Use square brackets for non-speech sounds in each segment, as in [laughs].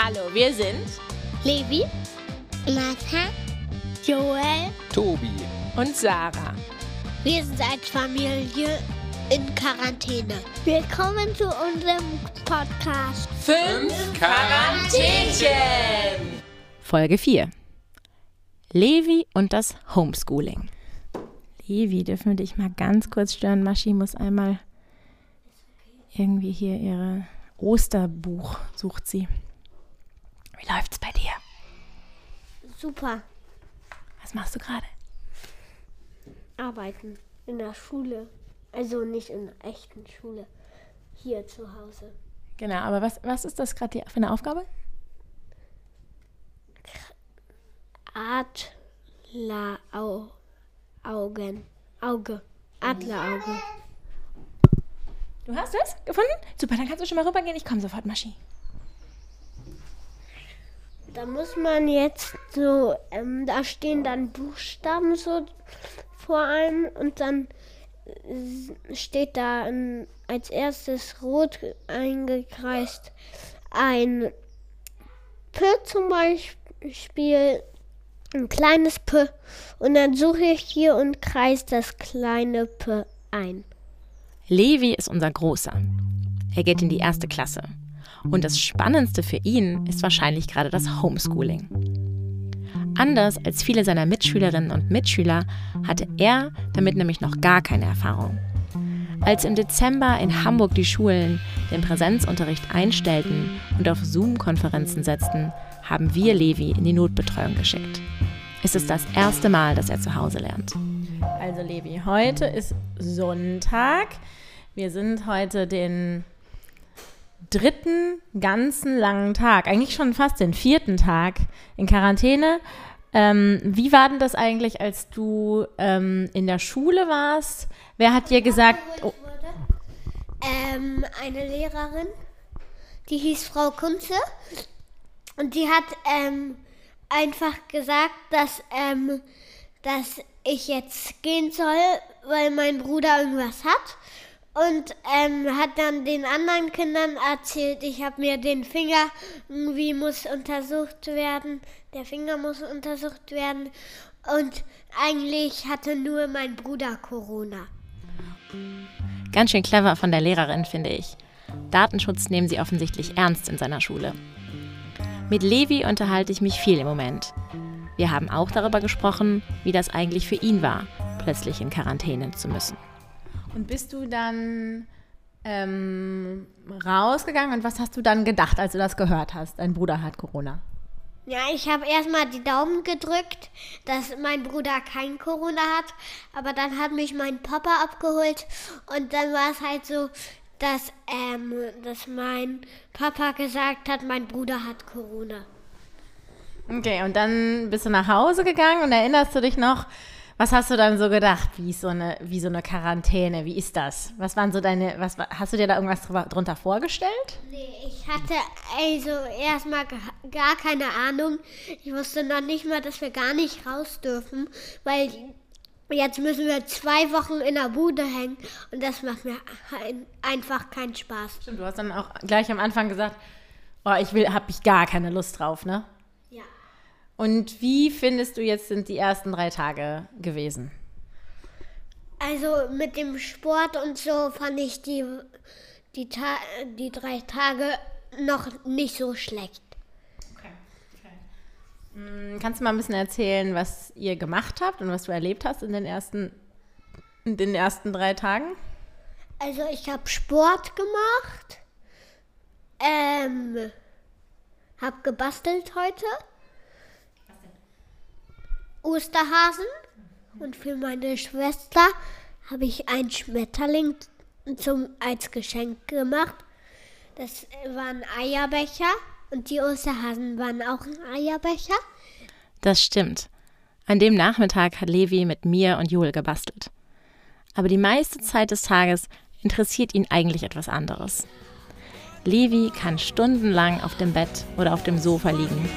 Hallo, wir sind Levi, Martha, Joel Tobi. und Sarah. Wir sind als Familie in Quarantäne. Willkommen zu unserem Podcast. Fünf Quarantänchen. Folge 4. Levi und das Homeschooling. Levi, dürfen wir dich mal ganz kurz stören? Maschi muss einmal irgendwie hier ihre Osterbuch sucht sie. Wie läuft's bei dir? Super. Was machst du gerade? Arbeiten in der Schule. Also nicht in der echten Schule. Hier zu Hause. Genau, aber was, was ist das gerade für eine Aufgabe? Adleraugen. Auge. Adlerauge. Du hast es gefunden? Super, dann kannst du schon mal rübergehen. Ich komme sofort, Maschi. Da muss man jetzt so, ähm, da stehen dann Buchstaben so vor einem und dann äh, steht da ähm, als erstes rot eingekreist ein P zum Beispiel, ein kleines P und dann suche ich hier und kreise das kleine P ein. Levi ist unser Großer. Er geht in die erste Klasse. Und das Spannendste für ihn ist wahrscheinlich gerade das Homeschooling. Anders als viele seiner Mitschülerinnen und Mitschüler hatte er damit nämlich noch gar keine Erfahrung. Als im Dezember in Hamburg die Schulen den Präsenzunterricht einstellten und auf Zoom-Konferenzen setzten, haben wir Levi in die Notbetreuung geschickt. Es ist das erste Mal, dass er zu Hause lernt. Also Levi, heute ist Sonntag. Wir sind heute den dritten ganzen langen Tag, eigentlich schon fast den vierten Tag in Quarantäne. Ähm, wie war denn das eigentlich, als du ähm, in der Schule warst? Wer hat dir gesagt, oh, ähm, eine Lehrerin, die hieß Frau Kunze und die hat ähm, einfach gesagt, dass, ähm, dass ich jetzt gehen soll, weil mein Bruder irgendwas hat. Und ähm, hat dann den anderen Kindern erzählt, ich habe mir den Finger, irgendwie muss untersucht werden, der Finger muss untersucht werden. Und eigentlich hatte nur mein Bruder Corona. Ganz schön clever von der Lehrerin, finde ich. Datenschutz nehmen sie offensichtlich ernst in seiner Schule. Mit Levi unterhalte ich mich viel im Moment. Wir haben auch darüber gesprochen, wie das eigentlich für ihn war, plötzlich in Quarantäne zu müssen. Und bist du dann ähm, rausgegangen und was hast du dann gedacht, als du das gehört hast? Dein Bruder hat Corona. Ja, ich habe erstmal die Daumen gedrückt, dass mein Bruder kein Corona hat. Aber dann hat mich mein Papa abgeholt und dann war es halt so, dass, ähm, dass mein Papa gesagt hat, mein Bruder hat Corona. Okay, und dann bist du nach Hause gegangen und erinnerst du dich noch, was hast du dann so gedacht, wie so eine, wie so eine Quarantäne, wie ist das? Was waren so deine, was hast du dir da irgendwas drunter vorgestellt? Nee, ich hatte also erstmal gar keine Ahnung. Ich wusste noch nicht mal, dass wir gar nicht raus dürfen, weil jetzt müssen wir zwei Wochen in der Bude hängen und das macht mir einfach keinen Spaß. Stimmt, du hast dann auch gleich am Anfang gesagt, oh, ich will, habe ich gar keine Lust drauf, ne? Und wie findest du jetzt sind die ersten drei Tage gewesen? Also mit dem Sport und so fand ich die, die, Ta die drei Tage noch nicht so schlecht. Okay. okay. Kannst du mal ein bisschen erzählen, was ihr gemacht habt und was du erlebt hast in den ersten, in den ersten drei Tagen? Also ich habe Sport gemacht, ähm, habe gebastelt heute. Osterhasen und für meine Schwester habe ich einen Schmetterling zum, als Geschenk gemacht. Das waren Eierbecher und die Osterhasen waren auch ein Eierbecher. Das stimmt. An dem Nachmittag hat Levi mit mir und Joel gebastelt. Aber die meiste Zeit des Tages interessiert ihn eigentlich etwas anderes. Levi kann stundenlang auf dem Bett oder auf dem Sofa liegen.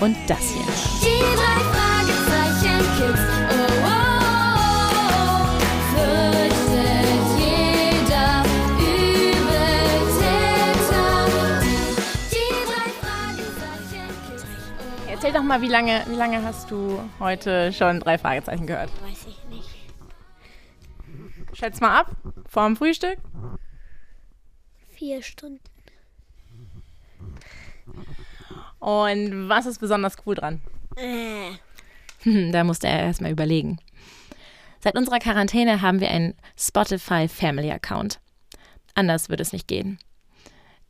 Und das hier. Oh, oh, oh, Erzähl doch mal, wie lange, wie lange hast du heute schon drei Fragezeichen gehört? Weiß ich nicht. Schätz mal ab, vorm Frühstück. Vier Stunden. Und was ist besonders cool dran? Äh, [laughs] Da musste er erstmal überlegen. Seit unserer Quarantäne haben wir einen Spotify Family Account. Anders würde es nicht gehen.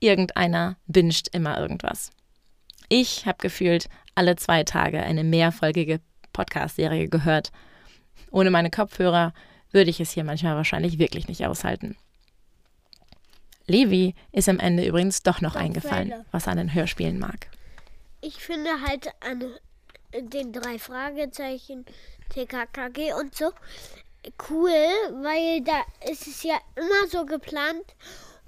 Irgendeiner binscht immer irgendwas. Ich habe gefühlt alle zwei Tage eine mehrfolgige Podcast-Serie gehört. Ohne meine Kopfhörer würde ich es hier manchmal wahrscheinlich wirklich nicht aushalten. Levi ist am Ende übrigens doch noch eingefallen, was er an den Hörspielen mag. ich finde halt an den drei Fragezeichen, TKKG und so cool, weil da ist es ja immer so geplant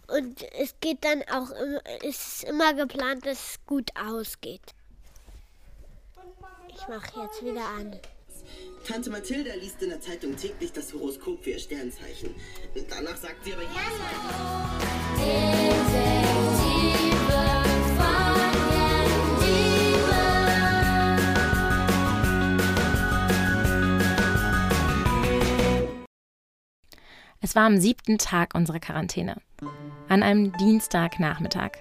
und es geht dann auch immer, es ist immer geplant, dass es gut ausgeht. Ich mache jetzt wieder an. Tante Mathilda liest in der Zeitung täglich das Horoskop für ihr Sternzeichen. Danach sagt sie aber jedes Mal. Es war am siebten Tag unserer Quarantäne, an einem Dienstagnachmittag.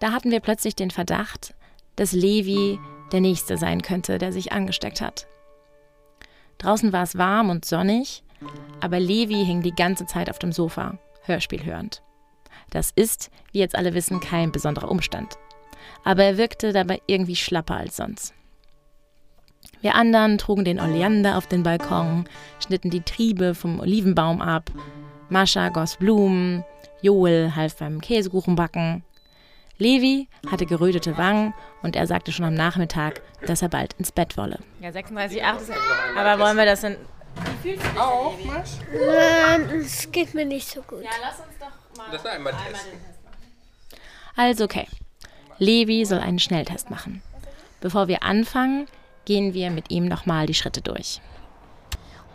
Da hatten wir plötzlich den Verdacht, dass Levi der Nächste sein könnte, der sich angesteckt hat. Draußen war es warm und sonnig, aber Levi hing die ganze Zeit auf dem Sofa, Hörspiel hörend. Das ist, wie jetzt alle wissen, kein besonderer Umstand. Aber er wirkte dabei irgendwie schlapper als sonst. Wir anderen trugen den Oleander auf den Balkon, schnitten die Triebe vom Olivenbaum ab. Mascha goss Blumen, Joel half beim Käsekuchenbacken. Levi hatte gerötete Wangen und er sagte schon am Nachmittag, dass er bald ins Bett wolle. Ja, 36,8 ist Aber wollen wir das denn. Auch, Masch? Ähm, es geht mir nicht so gut. lass uns doch mal. Das war einmal testen. Also okay. Levi soll einen Schnelltest machen. Bevor wir anfangen, gehen wir mit ihm nochmal die Schritte durch.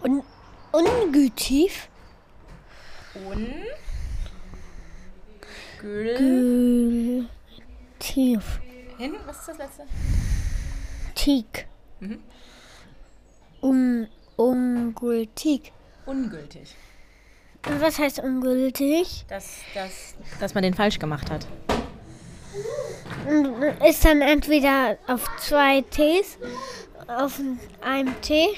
Und ungütig. Tief. Hin? Was ist das letzte? Tieg. Un, ungültig. Ungültig. Und was heißt ungültig? Dass, dass, dass man den falsch gemacht hat. Ist dann entweder auf zwei Ts, auf einem T,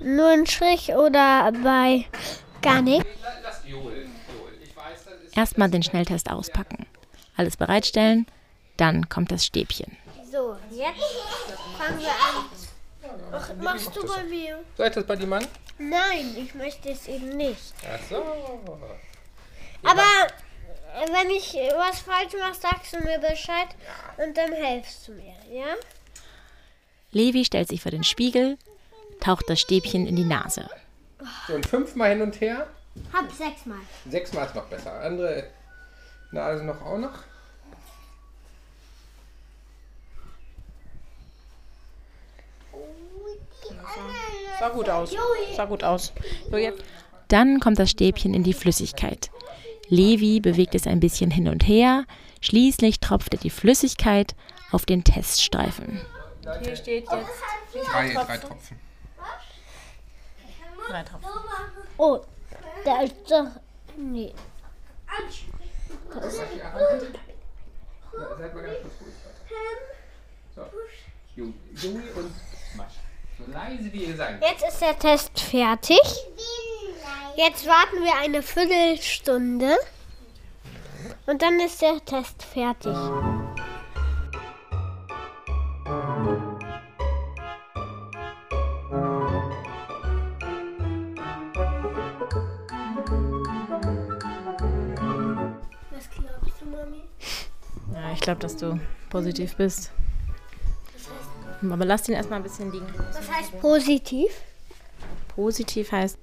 nur ein Strich oder bei gar nicht. Lass Joel. Joel. Ich weiß, das ist. Erstmal den Schnelltest auspacken. Alles bereitstellen, dann kommt das Stäbchen. So, jetzt fangen wir an. Ach, machst du bei mir? Soll ich das bei dir machen? Nein, ich möchte es eben nicht. Ach so. Aber wenn ich was falsch mache, sagst du mir Bescheid und dann helfst du mir, ja? Levi stellt sich vor den Spiegel, taucht das Stäbchen in die Nase. So, und fünfmal hin und her. Hab sechsmal. Sechsmal ist noch besser. Andere Nase noch auch noch. Sah gut aus. Sah gut aus. So jetzt. Dann kommt das Stäbchen in die Flüssigkeit. Levi bewegt es ein bisschen hin und her. Schließlich tropft er die Flüssigkeit auf den Teststreifen. Hier steht jetzt Drei, drei Tropfen. drei Tropfen. Oh, da ist doch. Nee. Seid mal ganz kurz ruhig. So. Joey und Masch. So leise wie ihr könnt. Jetzt ist der Test fertig. Jetzt warten wir eine Viertelstunde. Und dann ist der Test fertig. Was glaubst du, Mami? Ja, ich glaube, dass du positiv bist. Aber lass ihn erstmal ein bisschen liegen. Was heißt positiv? Positiv heißt.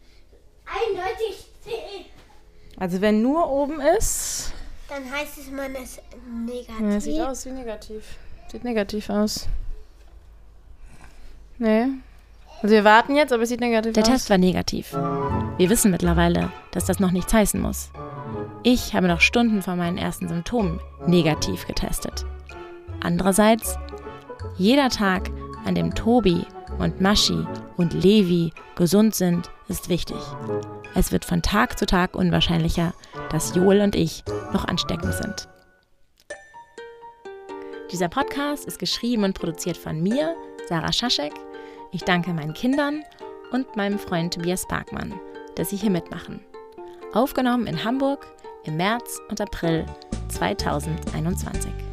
Also wenn nur oben ist, Dann heißt es, man ist negativ. Ja, sieht aus wie negativ. Sieht negativ aus. Nee. Also wir warten jetzt, aber es sieht negativ Der aus. Test war negativ. Wir wissen mittlerweile, dass das noch nichts heißen muss. Ich habe noch Stunden vor meinen ersten Symptomen negativ getestet. Andererseits Jeder Tag, an dem Tobi und Maschi und Levi gesund sind, ist wichtig. Es wird von Tag zu Tag unwahrscheinlicher, dass Joel und ich noch ansteckend sind. Dieser Podcast ist geschrieben und produziert von mir, Sarah Schaschek. Ich danke meinen Kindern und meinem Freund Tobias Parkmann, dass sie hier mitmachen. Aufgenommen in Hamburg im März und April 2021.